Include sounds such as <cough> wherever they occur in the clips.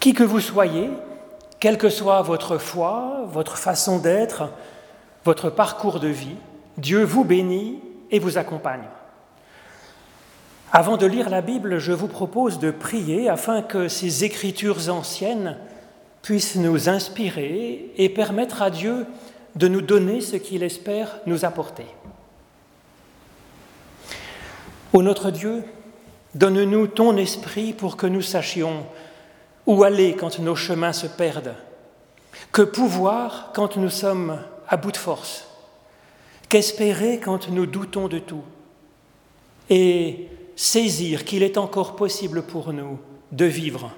Qui que vous soyez, quelle que soit votre foi, votre façon d'être, votre parcours de vie, Dieu vous bénit et vous accompagne. Avant de lire la Bible, je vous propose de prier afin que ces écritures anciennes puissent nous inspirer et permettre à Dieu de nous donner ce qu'il espère nous apporter. Ô notre Dieu, donne-nous ton esprit pour que nous sachions où aller quand nos chemins se perdent, que pouvoir quand nous sommes à bout de force, qu'espérer quand nous doutons de tout, et saisir qu'il est encore possible pour nous de vivre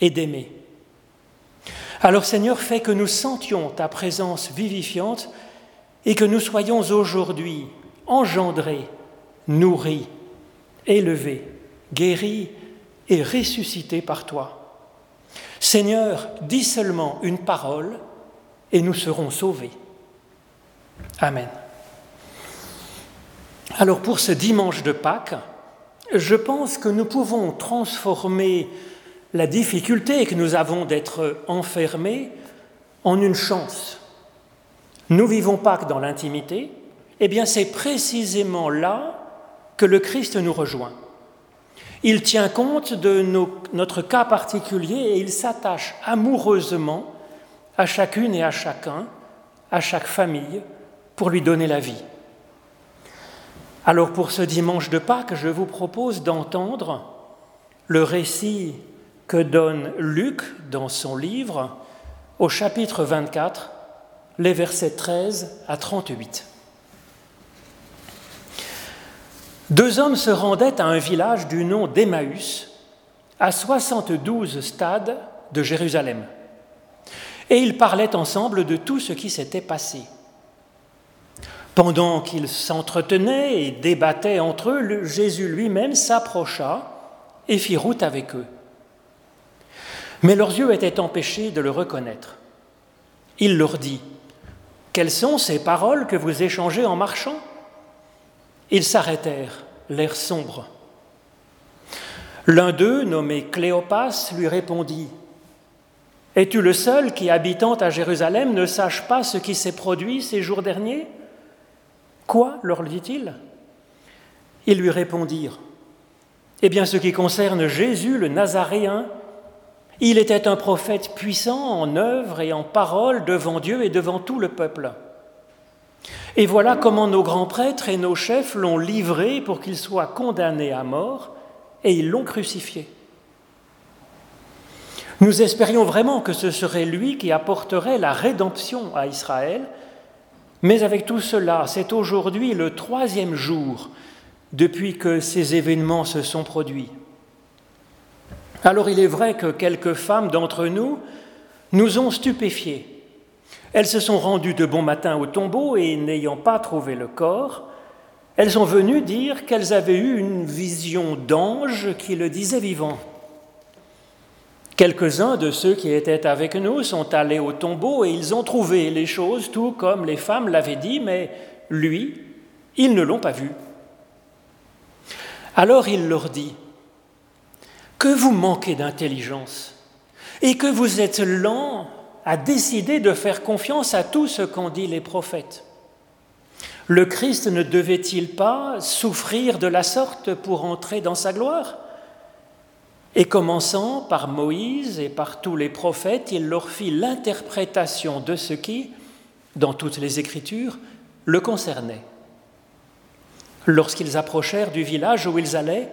et d'aimer. Alors Seigneur, fais que nous sentions ta présence vivifiante et que nous soyons aujourd'hui engendrés, nourris, élevés, guéris et ressuscités par toi. Seigneur, dis seulement une parole et nous serons sauvés. Amen. Alors pour ce dimanche de Pâques, je pense que nous pouvons transformer la difficulté que nous avons d'être enfermés en une chance. Nous vivons Pâques dans l'intimité, eh bien c'est précisément là que le Christ nous rejoint. Il tient compte de notre cas particulier et il s'attache amoureusement à chacune et à chacun, à chaque famille, pour lui donner la vie. Alors pour ce dimanche de Pâques, je vous propose d'entendre le récit que donne Luc dans son livre au chapitre 24, les versets 13 à 38. Deux hommes se rendaient à un village du nom d'Emmaüs, à 72 stades de Jérusalem, et ils parlaient ensemble de tout ce qui s'était passé. Pendant qu'ils s'entretenaient et débattaient entre eux, Jésus lui-même s'approcha et fit route avec eux. Mais leurs yeux étaient empêchés de le reconnaître. Il leur dit, Quelles sont ces paroles que vous échangez en marchant? Ils s'arrêtèrent, l'air sombre. L'un d'eux, nommé Cléopas, lui répondit, Es-tu le seul qui, habitant à Jérusalem, ne sache pas ce qui s'est produit ces jours derniers? Quoi leur dit-il? Ils lui répondirent, Eh bien, ce qui concerne Jésus, le Nazaréen, il était un prophète puissant en œuvre et en parole devant Dieu et devant tout le peuple. Et voilà comment nos grands prêtres et nos chefs l'ont livré pour qu'il soit condamné à mort, et ils l'ont crucifié. Nous espérions vraiment que ce serait lui qui apporterait la rédemption à Israël, mais avec tout cela, c'est aujourd'hui le troisième jour depuis que ces événements se sont produits. Alors il est vrai que quelques femmes d'entre nous nous ont stupéfiés. Elles se sont rendues de bon matin au tombeau et n'ayant pas trouvé le corps, elles sont venues dire qu'elles avaient eu une vision d'ange qui le disait vivant. Quelques-uns de ceux qui étaient avec nous sont allés au tombeau et ils ont trouvé les choses tout comme les femmes l'avaient dit, mais lui, ils ne l'ont pas vu. Alors il leur dit, que vous manquez d'intelligence et que vous êtes lent à décider de faire confiance à tout ce qu'ont dit les prophètes. Le Christ ne devait-il pas souffrir de la sorte pour entrer dans sa gloire? Et commençant par Moïse et par tous les prophètes, il leur fit l'interprétation de ce qui, dans toutes les Écritures, le concernait. Lorsqu'ils approchèrent du village où ils allaient,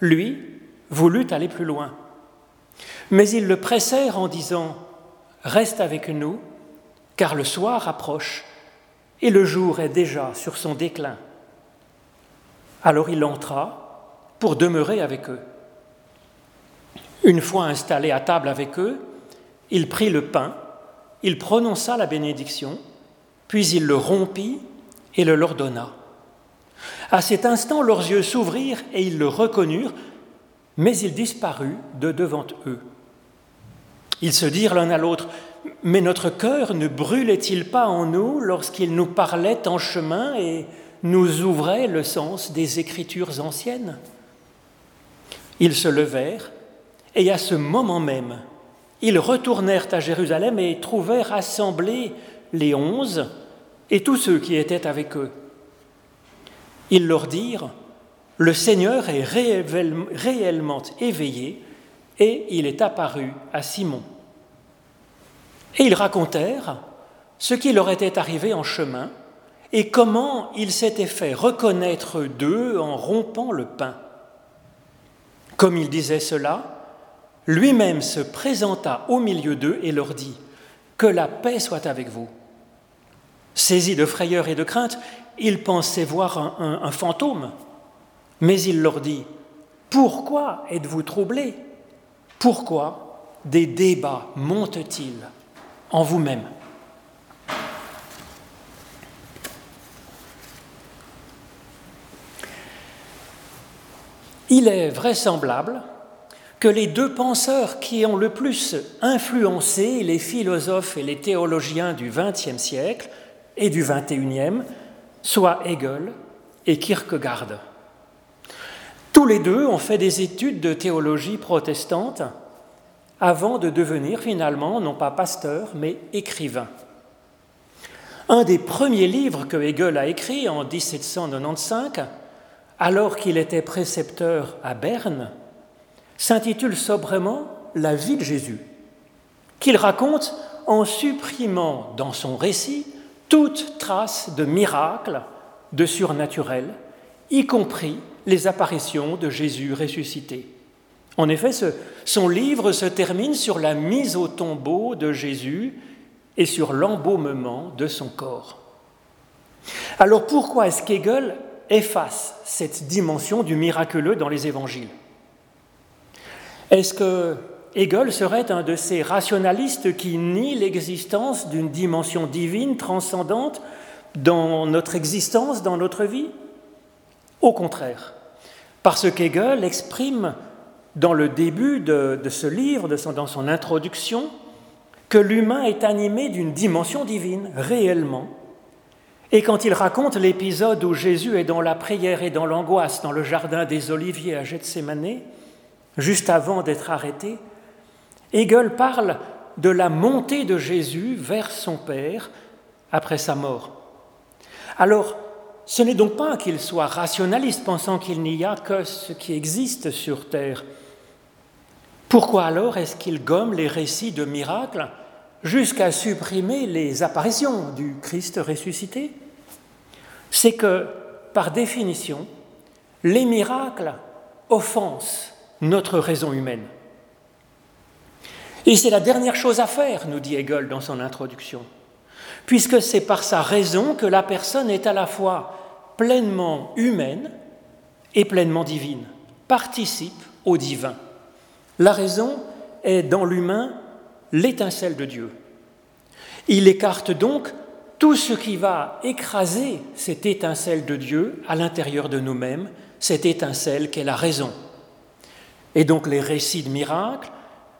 lui, voulut aller plus loin. Mais ils le pressèrent en disant Reste avec nous, car le soir approche et le jour est déjà sur son déclin. Alors il entra pour demeurer avec eux. Une fois installé à table avec eux, il prit le pain, il prononça la bénédiction, puis il le rompit et le leur donna. À cet instant, leurs yeux s'ouvrirent et ils le reconnurent, mais il disparut de devant eux. Ils se dirent l'un à l'autre, Mais notre cœur ne brûlait-il pas en nous lorsqu'il nous parlait en chemin et nous ouvrait le sens des Écritures anciennes? Ils se levèrent Et à ce moment même, ils retournèrent à Jérusalem et trouvèrent assemblés les onze et tous ceux qui étaient avec eux. Ils leur dirent, Le Seigneur est réellement éveillé et il est apparu à Simon. Et ils racontèrent ce qui leur était arrivé en chemin et comment il s'était fait reconnaître d'eux en rompant le pain. Comme il disait cela, lui-même se présenta au milieu d'eux et leur dit, Que la paix soit avec vous. Saisis de frayeur et de crainte, ils pensaient voir un, un fantôme, mais il leur dit, Pourquoi êtes-vous troublés? Pourquoi des débats montent-ils en vous-même? Il est vraisemblable que les deux penseurs qui ont le plus influencé les philosophes et les théologiens du XXe siècle et du XXIe soient Hegel et Kierkegaard. Tous les deux ont fait des études de théologie protestante avant de devenir finalement non pas pasteur mais écrivain. Un des premiers livres que Hegel a écrit en 1795 alors qu'il était précepteur à Berne, s'intitule sobrement La vie de Jésus, qu'il raconte en supprimant dans son récit toute trace de miracle, de surnaturel, y compris les apparitions de Jésus ressuscité. En effet, son livre se termine sur la mise au tombeau de Jésus et sur l'embaumement de son corps. Alors pourquoi est-ce qu'Hegel efface cette dimension du miraculeux dans les évangiles? Est-ce que Hegel serait un de ces rationalistes qui nient l'existence d'une dimension divine transcendante dans notre existence, dans notre vie? Au contraire, parce qu'Hegel exprime dans le début de, ce livre, dans son introduction, que l'humain est animé d'une dimension divine, réellement, et quand il raconte l'épisode où Jésus est dans la prière et dans l'angoisse dans le jardin des Oliviers à Gethsemane, juste avant d'être arrêté, Hegel parle de la montée de Jésus vers son Père après sa mort. Alors, ce n'est donc pas qu'il soit rationaliste pensant qu'il n'y a que ce qui existe sur Terre. Pourquoi alors est-ce qu'il gomme les récits de miracles jusqu'à supprimer les apparitions du Christ ressuscité, c'est que, par définition, les miracles offensent notre raison humaine. Et c'est la dernière chose à faire, nous dit Hegel dans son introduction, puisque c'est par sa raison que la personne est à la fois pleinement humaine et pleinement divine, participe au divin. La raison est dans l'humain l'étincelle de Dieu. Il écarte donc tout ce qui va écraser cette étincelle de Dieu à l'intérieur de nous-mêmes, cette étincelle qu'est la raison. Et donc les récits de miracles,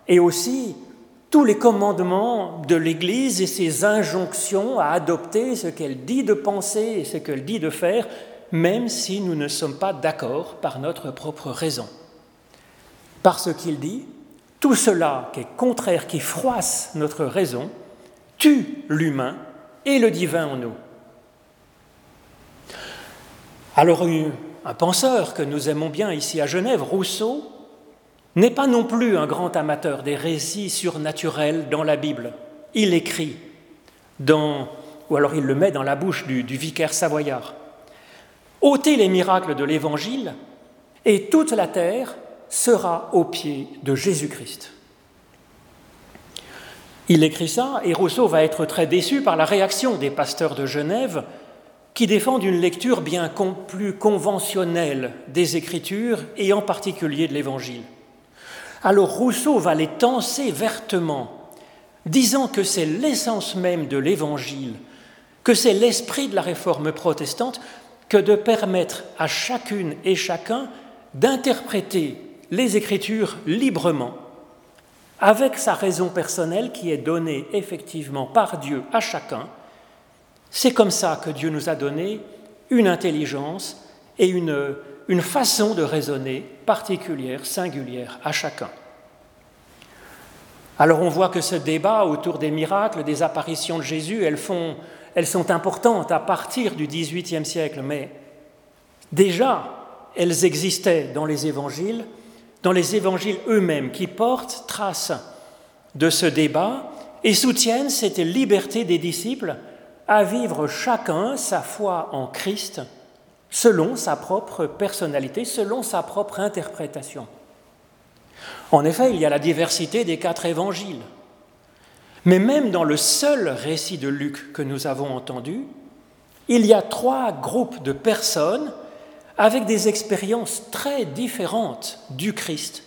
et aussi tous les commandements de l'Église et ses injonctions à adopter ce qu'elle dit de penser et ce qu'elle dit de faire, même si nous ne sommes pas d'accord par notre propre raison. Parce qu'il dit, tout cela qui est contraire, qui froisse notre raison, tue l'humain et le divin en nous. Alors un penseur que nous aimons bien ici à Genève, Rousseau, n'est pas non plus un grand amateur des récits surnaturels dans la Bible. Il écrit dans, ou alors il le met dans la bouche du, vicaire savoyard. ôtez les miracles de l'Évangile et toute la terre sera au pied de Jésus-Christ. Il écrit ça et Rousseau va être très déçu par la réaction des pasteurs de Genève qui défendent une lecture bien plus conventionnelle des Écritures et en particulier de l'Évangile. Alors Rousseau va les tenser vertement, disant que c'est l'essence même de l'Évangile, que c'est l'esprit de la réforme protestante que de permettre à chacune et chacun d'interpréter les Écritures librement, avec sa raison personnelle qui est donnée effectivement par Dieu à chacun. C'est comme ça que Dieu nous a donné une intelligence et une, une façon de raisonner particulière, singulière à chacun. Alors on voit que ce débat autour des miracles, des apparitions de Jésus, elles, sont importantes à partir du XVIIIe siècle, mais déjà elles existaient dans les évangiles, dans les évangiles eux-mêmes, qui portent trace de ce débat et soutiennent cette liberté des disciples à vivre chacun sa foi en Christ selon sa propre personnalité, selon sa propre interprétation. En effet, il y a la diversité des quatre évangiles. Mais même dans le seul récit de Luc que nous avons entendu, il y a trois groupes de personnes avec des expériences très différentes du Christ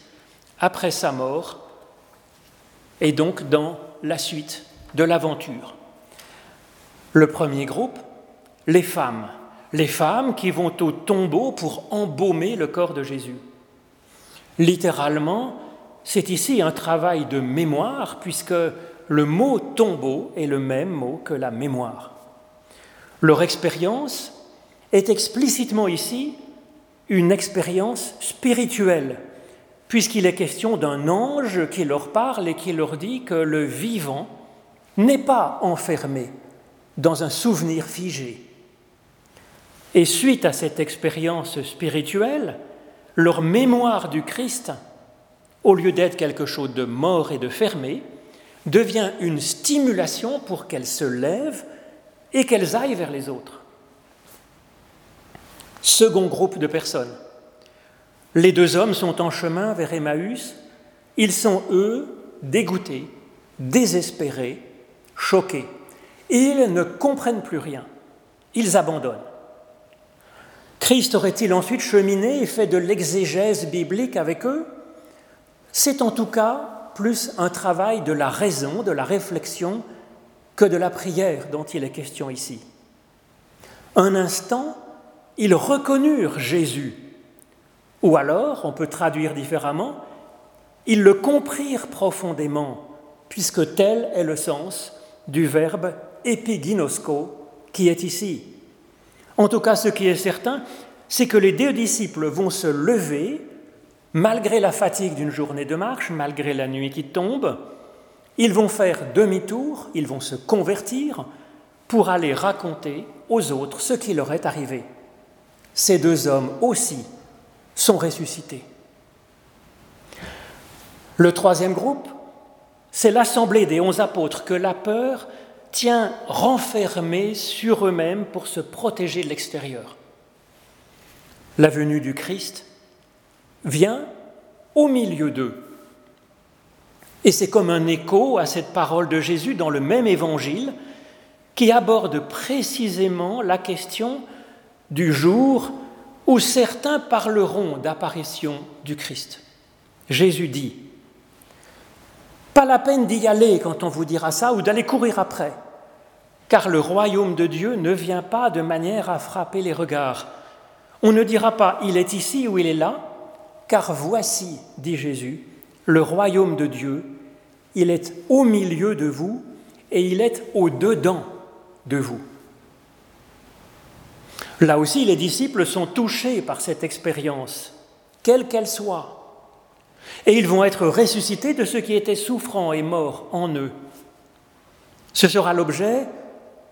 après sa mort et donc dans la suite de l'aventure. Le premier groupe, les femmes, les femmes qui vont au tombeau pour embaumer le corps de Jésus. Littéralement, c'est ici un travail de mémoire puisque le mot tombeau est le même mot que la mémoire. Leur expérience est explicitement ici une expérience spirituelle, puisqu'il est question d'un ange qui leur parle et qui leur dit que le vivant n'est pas enfermé dans un souvenir figé. Et suite à cette expérience spirituelle, leur mémoire du Christ, au lieu d'être quelque chose de mort et de fermé, devient une stimulation pour qu'elles se lèvent et qu'elles aillent vers les autres. Second groupe de personnes. Les deux hommes sont en chemin vers Emmaüs. Ils sont, eux, dégoûtés, désespérés, choqués. Ils ne comprennent plus rien. Ils abandonnent. Christ aurait-il ensuite cheminé et fait de l'exégèse biblique avec eux? C'est en tout cas plus un travail de la raison, de la réflexion, que de la prière dont il est question ici. Un instant, ils reconnurent Jésus, ou alors, on peut traduire différemment, ils le comprirent profondément, puisque tel est le sens du verbe epiginosko qui est ici. En tout cas, ce qui est certain, c'est que les deux disciples vont se lever, malgré la fatigue d'une journée de marche, malgré la nuit qui tombe, ils vont faire demi-tour, ils vont se convertir pour aller raconter aux autres ce qui leur est arrivé. Ces deux hommes aussi sont ressuscités. Le troisième groupe, c'est l'assemblée des onze apôtres que la peur tient renfermés sur eux-mêmes pour se protéger de l'extérieur. La venue du Christ vient au milieu d'eux. Et c'est comme un écho à cette parole de Jésus dans le même évangile qui aborde précisément la question du jour où certains parleront d'apparition du Christ. Jésus dit, pas la peine d'y aller quand on vous dira ça ou d'aller courir après, car le royaume de Dieu ne vient pas de manière à frapper les regards. On ne dira pas il est ici ou il est là, car voici, dit Jésus, le royaume de Dieu, il est au milieu de vous et il est au-dedans de vous. Là aussi, les disciples sont touchés par cette expérience, quelle qu'elle soit. Et ils vont être ressuscités de ceux qui étaient souffrants et morts en eux. Ce sera l'objet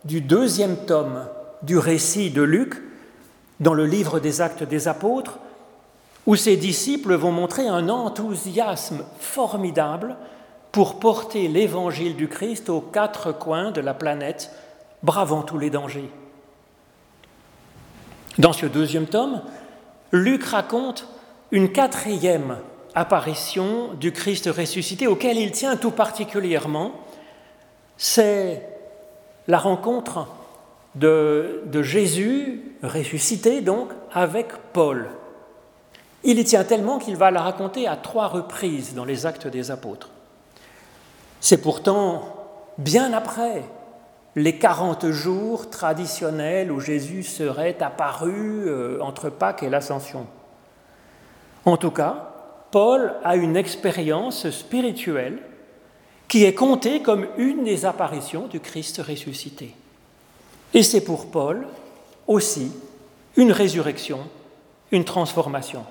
du deuxième tome du récit de Luc dans le livre des actes des apôtres, où ses disciples vont montrer un enthousiasme formidable pour porter l'évangile du Christ aux quatre coins de la planète, bravant tous les dangers. Dans ce deuxième tome, Luc raconte une quatrième apparition du Christ ressuscité auquel il tient tout particulièrement, c'est la rencontre de, Jésus ressuscité donc avec Paul. Il y tient tellement qu'il va la raconter à trois reprises dans les actes des apôtres. C'est pourtant bien après les 40 jours traditionnels où Jésus serait apparu euh, entre Pâques et l'Ascension. En tout cas, Paul a une expérience spirituelle qui est comptée comme une des apparitions du Christ ressuscité. Et c'est pour Paul aussi une résurrection, une transformation.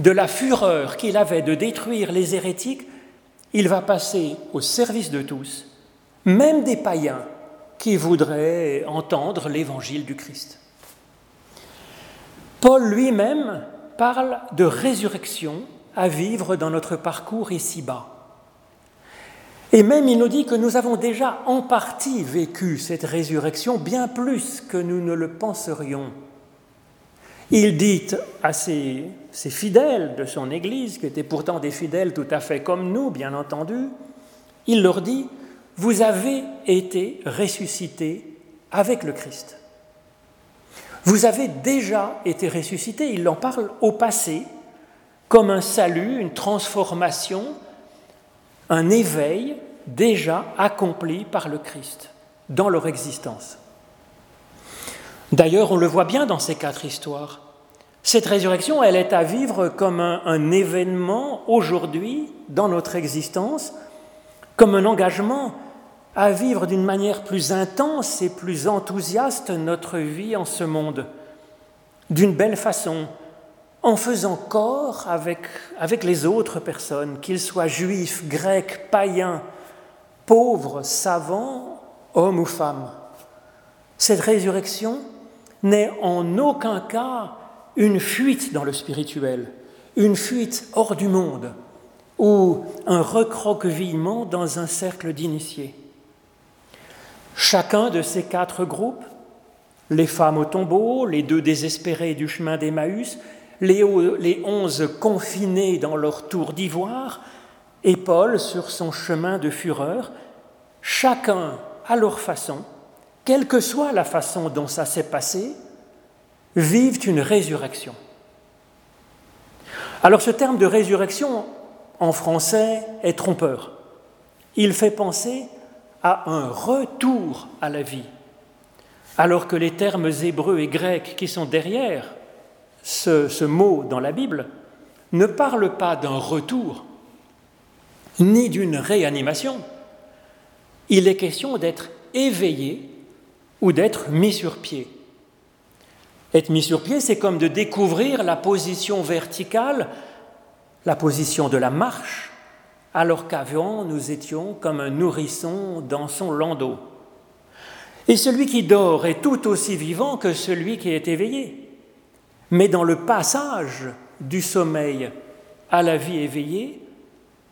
De la fureur qu'il avait de détruire les hérétiques, il va passer au service de tous, même des païens qui voudraient entendre l'évangile du Christ. Paul lui-même parle de résurrection à vivre dans notre parcours ici-bas. Et même il nous dit que nous avons déjà en partie vécu cette résurrection bien plus que nous ne le penserions. Il dit à ses, fidèles de son Église, qui étaient pourtant des fidèles tout à fait comme nous, bien entendu, il leur dit, vous avez été ressuscités avec le Christ. Vous avez déjà été ressuscités, il en parle au passé, comme un salut, une transformation, un éveil déjà accompli par le Christ dans leur existence. D'ailleurs, on le voit bien dans ces quatre histoires. Cette résurrection, elle est à vivre comme un, événement aujourd'hui dans notre existence, comme un engagement à vivre d'une manière plus intense et plus enthousiaste notre vie en ce monde, d'une belle façon, en faisant corps avec, avec les autres personnes, qu'ils soient juifs, grecs, païens, pauvres, savants, hommes ou femmes. Cette résurrection n'est en aucun cas une fuite dans le spirituel, une fuite hors du monde ou un recroquevillement dans un cercle d'initiés. Chacun de ces quatre groupes, les femmes au tombeau, les deux désespérés du chemin d'Emmaüs, les onze confinés dans leur tour d'ivoire, et Paul sur son chemin de fureur, chacun à leur façon, quelle que soit la façon dont ça s'est passé, vivent une résurrection. Alors ce terme de résurrection en français est trompeur. Il fait penser à un retour à la vie, alors que les termes hébreux et grecs qui sont derrière ce, mot dans la Bible ne parlent pas d'un retour, ni d'une réanimation. Il est question d'être éveillé ou d'être mis sur pied. Être mis sur pied, c'est comme de découvrir la position verticale, la position de la marche, alors qu'avant nous étions comme un nourrisson dans son landau. Et celui qui dort est tout aussi vivant que celui qui est éveillé. Mais dans le passage du sommeil à la vie éveillée,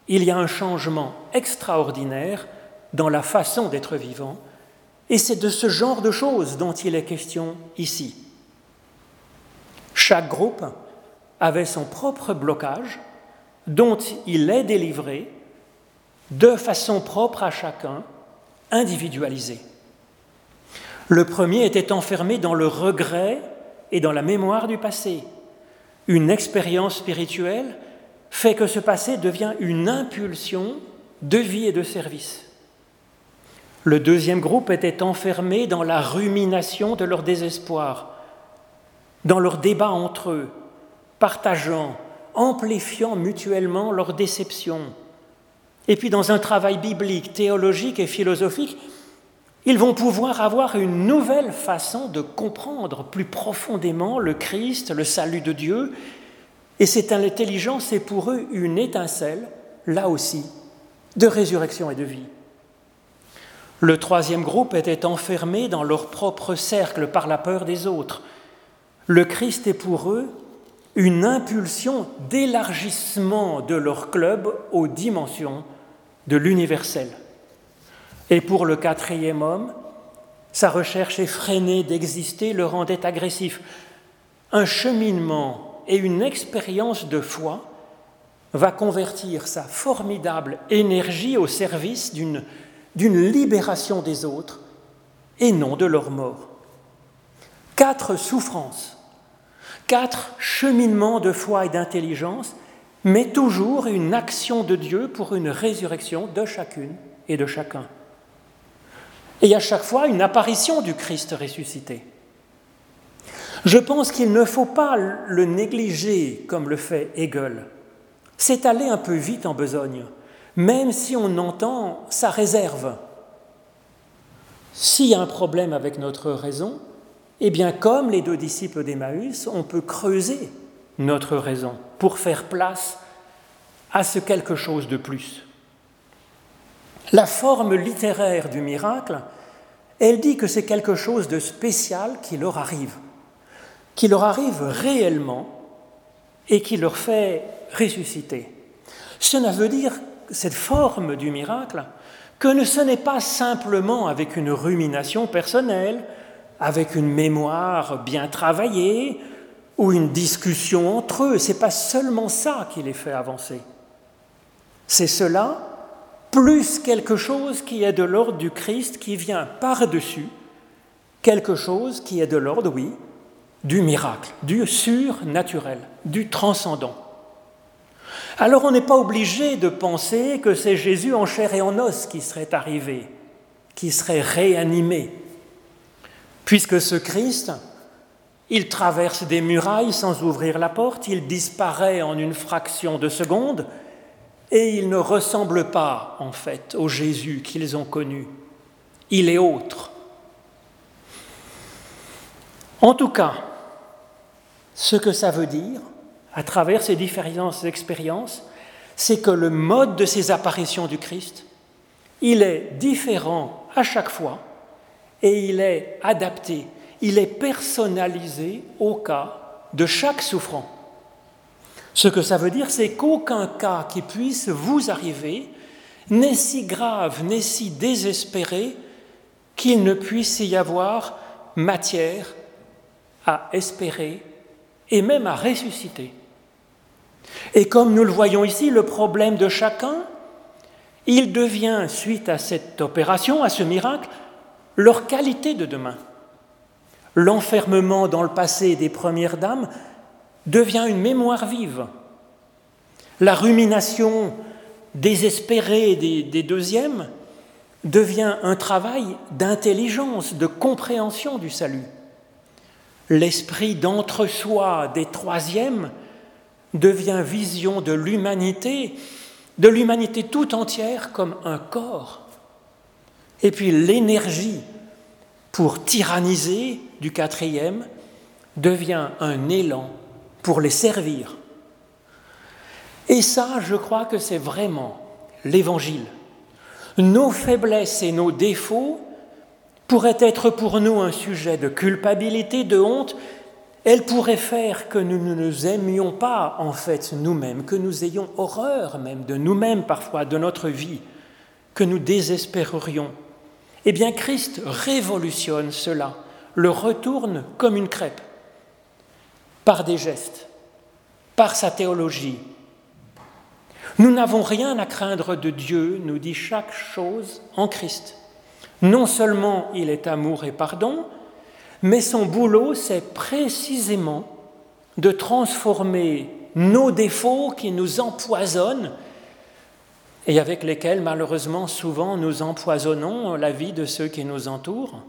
il y a un changement extraordinaire dans la façon d'être vivant, et c'est de ce genre de choses dont il est question ici. Chaque groupe avait son propre blocage dont il est délivré de façon propre à chacun, individualisé. Le premier était enfermé dans le regret et dans la mémoire du passé. Une expérience spirituelle fait que ce passé devient une impulsion de vie et de service. Le deuxième groupe était enfermé dans la rumination de leur désespoir, dans leur débat entre eux, partageant, amplifiant mutuellement leurs déceptions. Et puis dans un travail biblique, théologique et philosophique, ils vont pouvoir avoir une nouvelle façon de comprendre plus profondément le Christ, le salut de Dieu, et cette intelligence est pour eux une étincelle, là aussi, de résurrection et de vie. Le troisième groupe était enfermé dans leur propre cercle par la peur des autres. Le Christ est pour eux une impulsion d'élargissement de leur club aux dimensions de l'universel. Et pour le quatrième homme, sa recherche effrénée d'exister le rendait agressif. Un cheminement et une expérience de foi va convertir sa formidable énergie au service d'une libération des autres et non de leur mort. Quatre souffrances, quatre cheminements de foi et d'intelligence, mais toujours une action de Dieu pour une résurrection de chacune et de chacun. Et à chaque fois une apparition du Christ ressuscité. Je pense qu'il ne faut pas le négliger comme le fait Hegel. C'est aller un peu vite en besogne même si on entend sa réserve. S'il y a un problème avec notre raison, eh bien, comme les deux disciples d'Emmaüs, on peut creuser notre raison pour faire place à ce quelque chose de plus. La forme littéraire du miracle, elle dit que c'est quelque chose de spécial qui leur arrive, qui leur arrive réellement et qui leur fait ressusciter. Cela veut dire, cette forme du miracle, que ce n'est pas simplement avec une rumination personnelle, avec une mémoire bien travaillée ou une discussion entre eux. Ce n'est pas seulement ça qui les fait avancer. C'est cela plus quelque chose qui est de l'ordre du Christ qui vient par-dessus, quelque chose qui est de l'ordre, oui, du miracle, du surnaturel, du transcendant. Alors on n'est pas obligé de penser que c'est Jésus en chair et en os qui serait arrivé, qui serait réanimé, puisque ce Christ, il traverse des murailles sans ouvrir la porte, il disparaît en une fraction de seconde, et il ne ressemble pas, en fait, au Jésus qu'ils ont connu. Il est autre. En tout cas, ce que ça veut dire, à travers ces différentes expériences, c'est que le mode de ces apparitions du Christ, il est différent à chaque fois et il est adapté, il est personnalisé au cas de chaque souffrant. Ce que ça veut dire, c'est qu'aucun cas qui puisse vous arriver n'est si grave, n'est si désespéré qu'il ne puisse y avoir matière à espérer et même à ressusciter. Et comme nous le voyons ici, le problème de chacun, il devient, suite à cette opération, à ce miracle, leur qualité de demain. L'enfermement dans le passé des premières dames devient une mémoire vive. La rumination désespérée des, deuxièmes devient un travail d'intelligence, de compréhension du salut. L'esprit d'entre-soi des troisièmes devient vision de l'humanité, de l'humanité tout entière comme un corps. Et puis l'énergie pour tyranniser du quatrième devient un élan pour les servir. Et ça, je crois que c'est vraiment l'Évangile. Nos faiblesses et nos défauts pourraient être pour nous un sujet de culpabilité, de honte, elle pourrait faire que nous ne nous aimions pas en fait nous-mêmes, que nous ayons horreur même de nous-mêmes parfois, de notre vie, que nous désespérerions. Eh bien Christ révolutionne cela, le retourne comme une crêpe, par des gestes, par sa théologie. Nous n'avons rien à craindre de Dieu, nous dit chaque chose en Christ. Non seulement il est amour et pardon, mais son boulot, c'est précisément de transformer nos défauts qui nous empoisonnent et avec lesquels malheureusement souvent nous empoisonnons la vie de ceux qui nous entourent.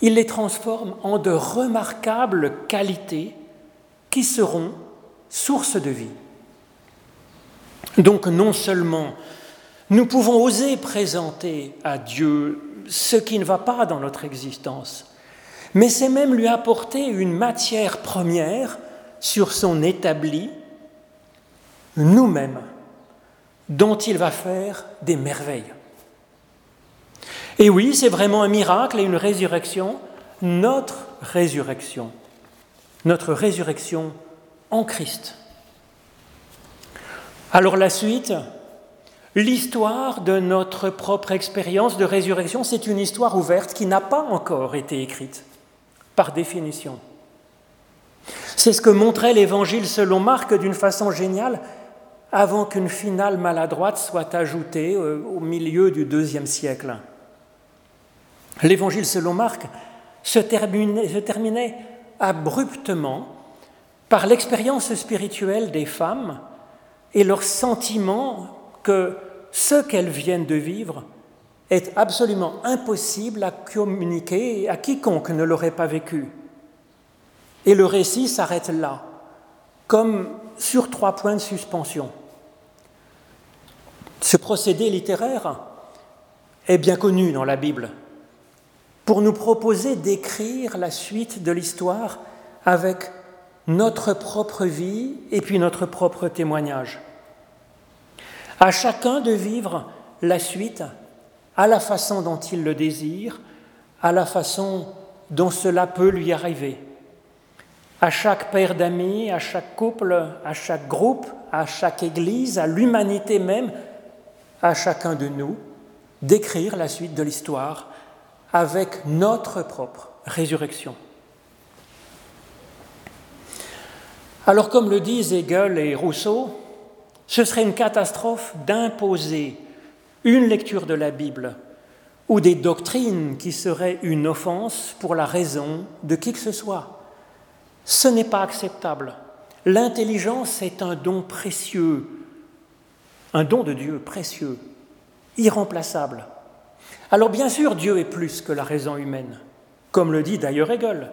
Il les transforme en de remarquables qualités qui seront source de vie. Donc non seulement nous pouvons oser présenter à Dieu ce qui ne va pas dans notre existence, mais c'est même lui apporter une matière première sur son établi, nous-mêmes, dont il va faire des merveilles. Et oui, c'est vraiment un miracle et une résurrection, notre résurrection, notre résurrection en Christ. Alors la suite, L'histoire de notre propre expérience de résurrection, c'est une histoire ouverte qui n'a pas encore été écrite, par définition. C'est ce que montrait l'Évangile selon Marc d'une façon géniale avant qu'une finale maladroite soit ajoutée euh, au milieu du deuxième siècle. L'Évangile selon Marc se terminait, abruptement par l'expérience spirituelle des femmes et leur sentiment que ce qu'elles viennent de vivre est absolument impossible à communiquer à quiconque ne l'aurait pas vécu. Et le récit s'arrête là, comme sur trois points de suspension. Ce procédé littéraire est bien connu dans la Bible pour nous proposer d'écrire la suite de l'histoire avec notre propre vie et puis notre propre témoignage à chacun de vivre la suite à la façon dont il le désire, à la façon dont cela peut lui arriver. À chaque père d'amis, à chaque couple, à chaque groupe, à chaque Église, à l'humanité même, à chacun de nous, d'écrire la suite de l'histoire avec notre propre résurrection. Alors comme le disent Hegel et Rousseau, ce serait une catastrophe d'imposer une lecture de la Bible ou des doctrines qui seraient une offense pour la raison de qui que ce soit. Ce n'est pas acceptable. L'intelligence est un don précieux, un don de Dieu précieux, irremplaçable. Alors bien sûr, Dieu est plus que la raison humaine, comme le dit d'ailleurs Hegel.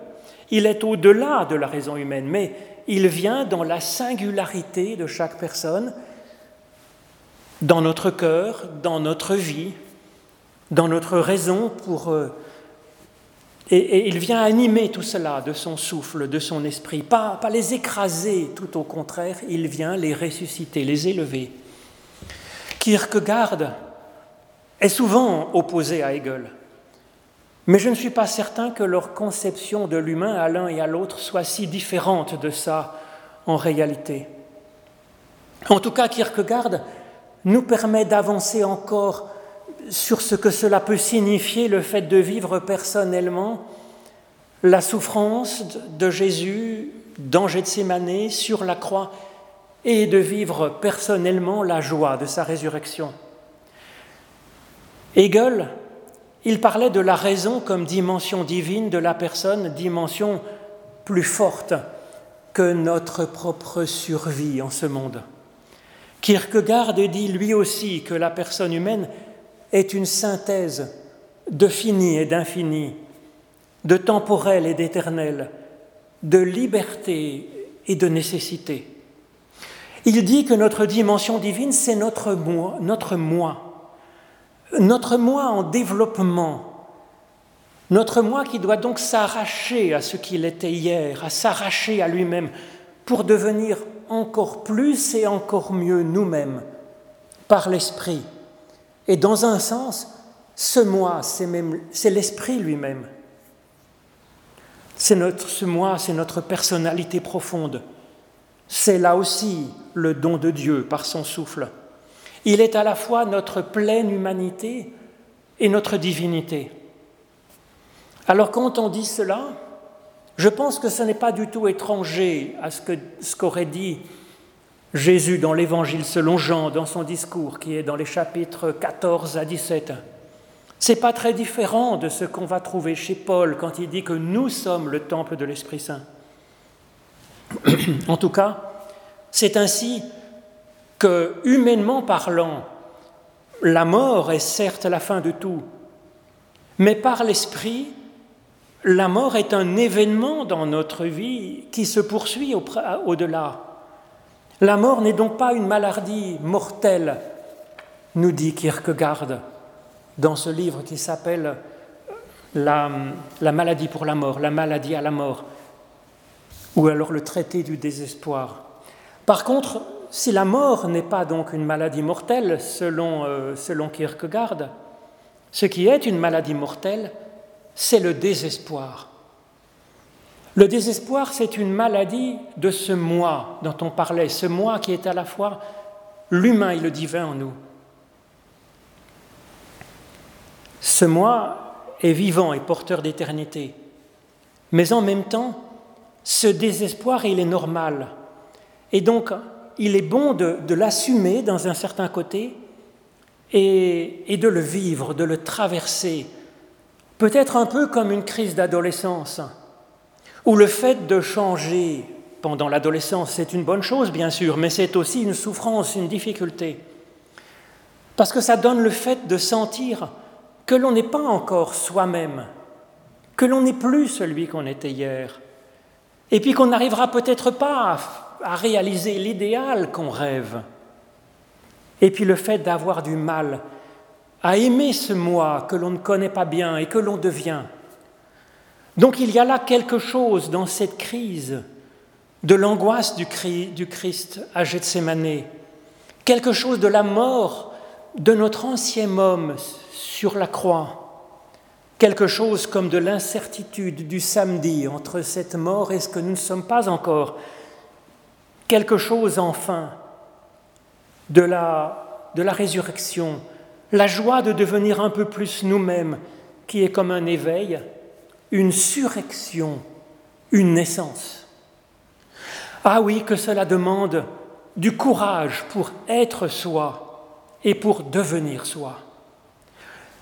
Il est au-delà de la raison humaine, mais il vient dans la singularité de chaque personne, dans notre cœur, dans notre vie, dans notre raison pour... Euh, et, il vient animer tout cela de son souffle, de son esprit, pas, pas les écraser, tout au contraire, il vient les ressusciter, les élever. Kierkegaard est souvent opposé à Hegel, mais je ne suis pas certain que leur conception de l'humain à l'un et à l'autre soit si différente de ça en réalité. En tout cas, Kierkegaard nous permet d'avancer encore sur ce que cela peut signifier le fait de vivre personnellement la souffrance de Jésus dans Gethsemane sur la croix et de vivre personnellement la joie de sa résurrection. Hegel, il parlait de la raison comme dimension divine de la personne, dimension plus forte que notre propre survie en ce monde. Kierkegaard dit lui aussi que la personne humaine est une synthèse de fini et d'infini, de temporel et d'éternel, de liberté et de nécessité. Il dit que notre dimension divine, c'est notre moi, notre moi, notre moi en développement, notre moi qui doit donc s'arracher à ce qu'il était hier, à s'arracher à lui-même pour devenir encore plus et encore mieux nous-mêmes par l'Esprit et dans un sens, ce moi, c'est l'esprit lui-même. C'est notre, ce moi, c'est notre personnalité profonde. C'est là aussi le don de Dieu par son souffle. Il est à la fois notre pleine humanité et notre divinité. Alors quand on dit cela, je pense que ce n'est pas du tout étranger à ce qu'aurait dit Jésus dans l'Évangile selon Jean, dans son discours qui est dans les chapitres 14 à 17. C'est pas très différent de ce qu'on va trouver chez Paul quand il dit que nous sommes le temple de l'Esprit Saint. <clears throat> en tout cas, c'est ainsi que, humainement parlant, la mort est certes la fin de tout, mais par l'Esprit, la mort est un événement dans notre vie qui se poursuit au-delà. La mort n'est donc pas une maladie mortelle, nous dit Kierkegaard dans ce livre qui s'appelle la, maladie pour la mort, la maladie à la mort, ou alors le traité du désespoir. Par contre, si la mort n'est pas donc une maladie mortelle, selon, euh, selon Kierkegaard, ce qui est une maladie mortelle, c'est le désespoir. Le désespoir, c'est une maladie de ce moi dont on parlait, ce moi qui est à la fois l'humain et le divin en nous. Ce moi est vivant et porteur d'éternité, mais en même temps, ce désespoir, il est normal. Et donc, il est bon de, l'assumer dans un certain côté et de le vivre, de le traverser, peut-être un peu comme une crise d'adolescence où le fait de changer pendant l'adolescence, c'est une bonne chose, bien sûr, mais c'est aussi une souffrance, une difficulté. Parce que ça donne le fait de sentir que l'on n'est pas encore soi-même, que l'on n'est plus celui qu'on était hier, et puis qu'on n'arrivera peut-être pas à, réaliser l'idéal qu'on rêve. Et puis le fait d'avoir du mal à aimer ce moi que l'on ne connaît pas bien et que l'on devient. Donc il y a là quelque chose dans cette crise de l'angoisse du Christ à Gethsemane, quelque chose de la mort de notre ancien homme sur la croix, quelque chose comme de l'incertitude du samedi entre cette mort et ce que nous ne sommes pas encore, quelque chose enfin de la, résurrection, la joie de devenir un peu plus nous-mêmes, qui est comme un éveil, une surrection, une naissance. Ah oui, que cela demande du courage pour être soi et pour devenir soi.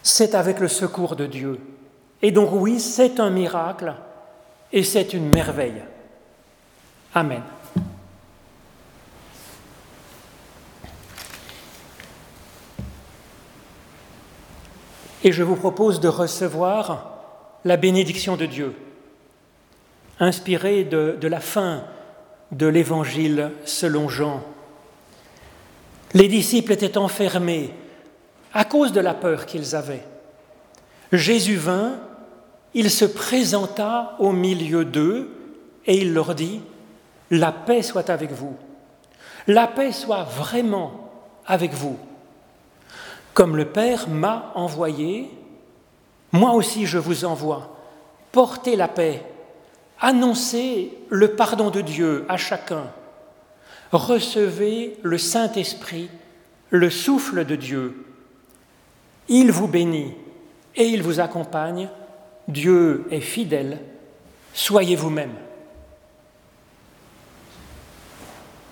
C'est avec le secours de Dieu. Et donc oui, c'est un miracle et c'est une merveille. Amen. Et je vous propose de recevoir la bénédiction de Dieu, inspirée de, de la fin de l'Évangile selon Jean. Les disciples étaient enfermés à cause de la peur qu'ils avaient. Jésus vint, il se présenta au milieu d'eux et il leur dit, La paix soit avec vous, la paix soit vraiment avec vous. Comme le Père m'a envoyé, moi aussi je vous envoie. Portez la paix, annoncez le pardon de Dieu à chacun. Recevez le Saint-Esprit, le souffle de Dieu. Il vous bénit et il vous accompagne. Dieu est fidèle. Soyez vous-même.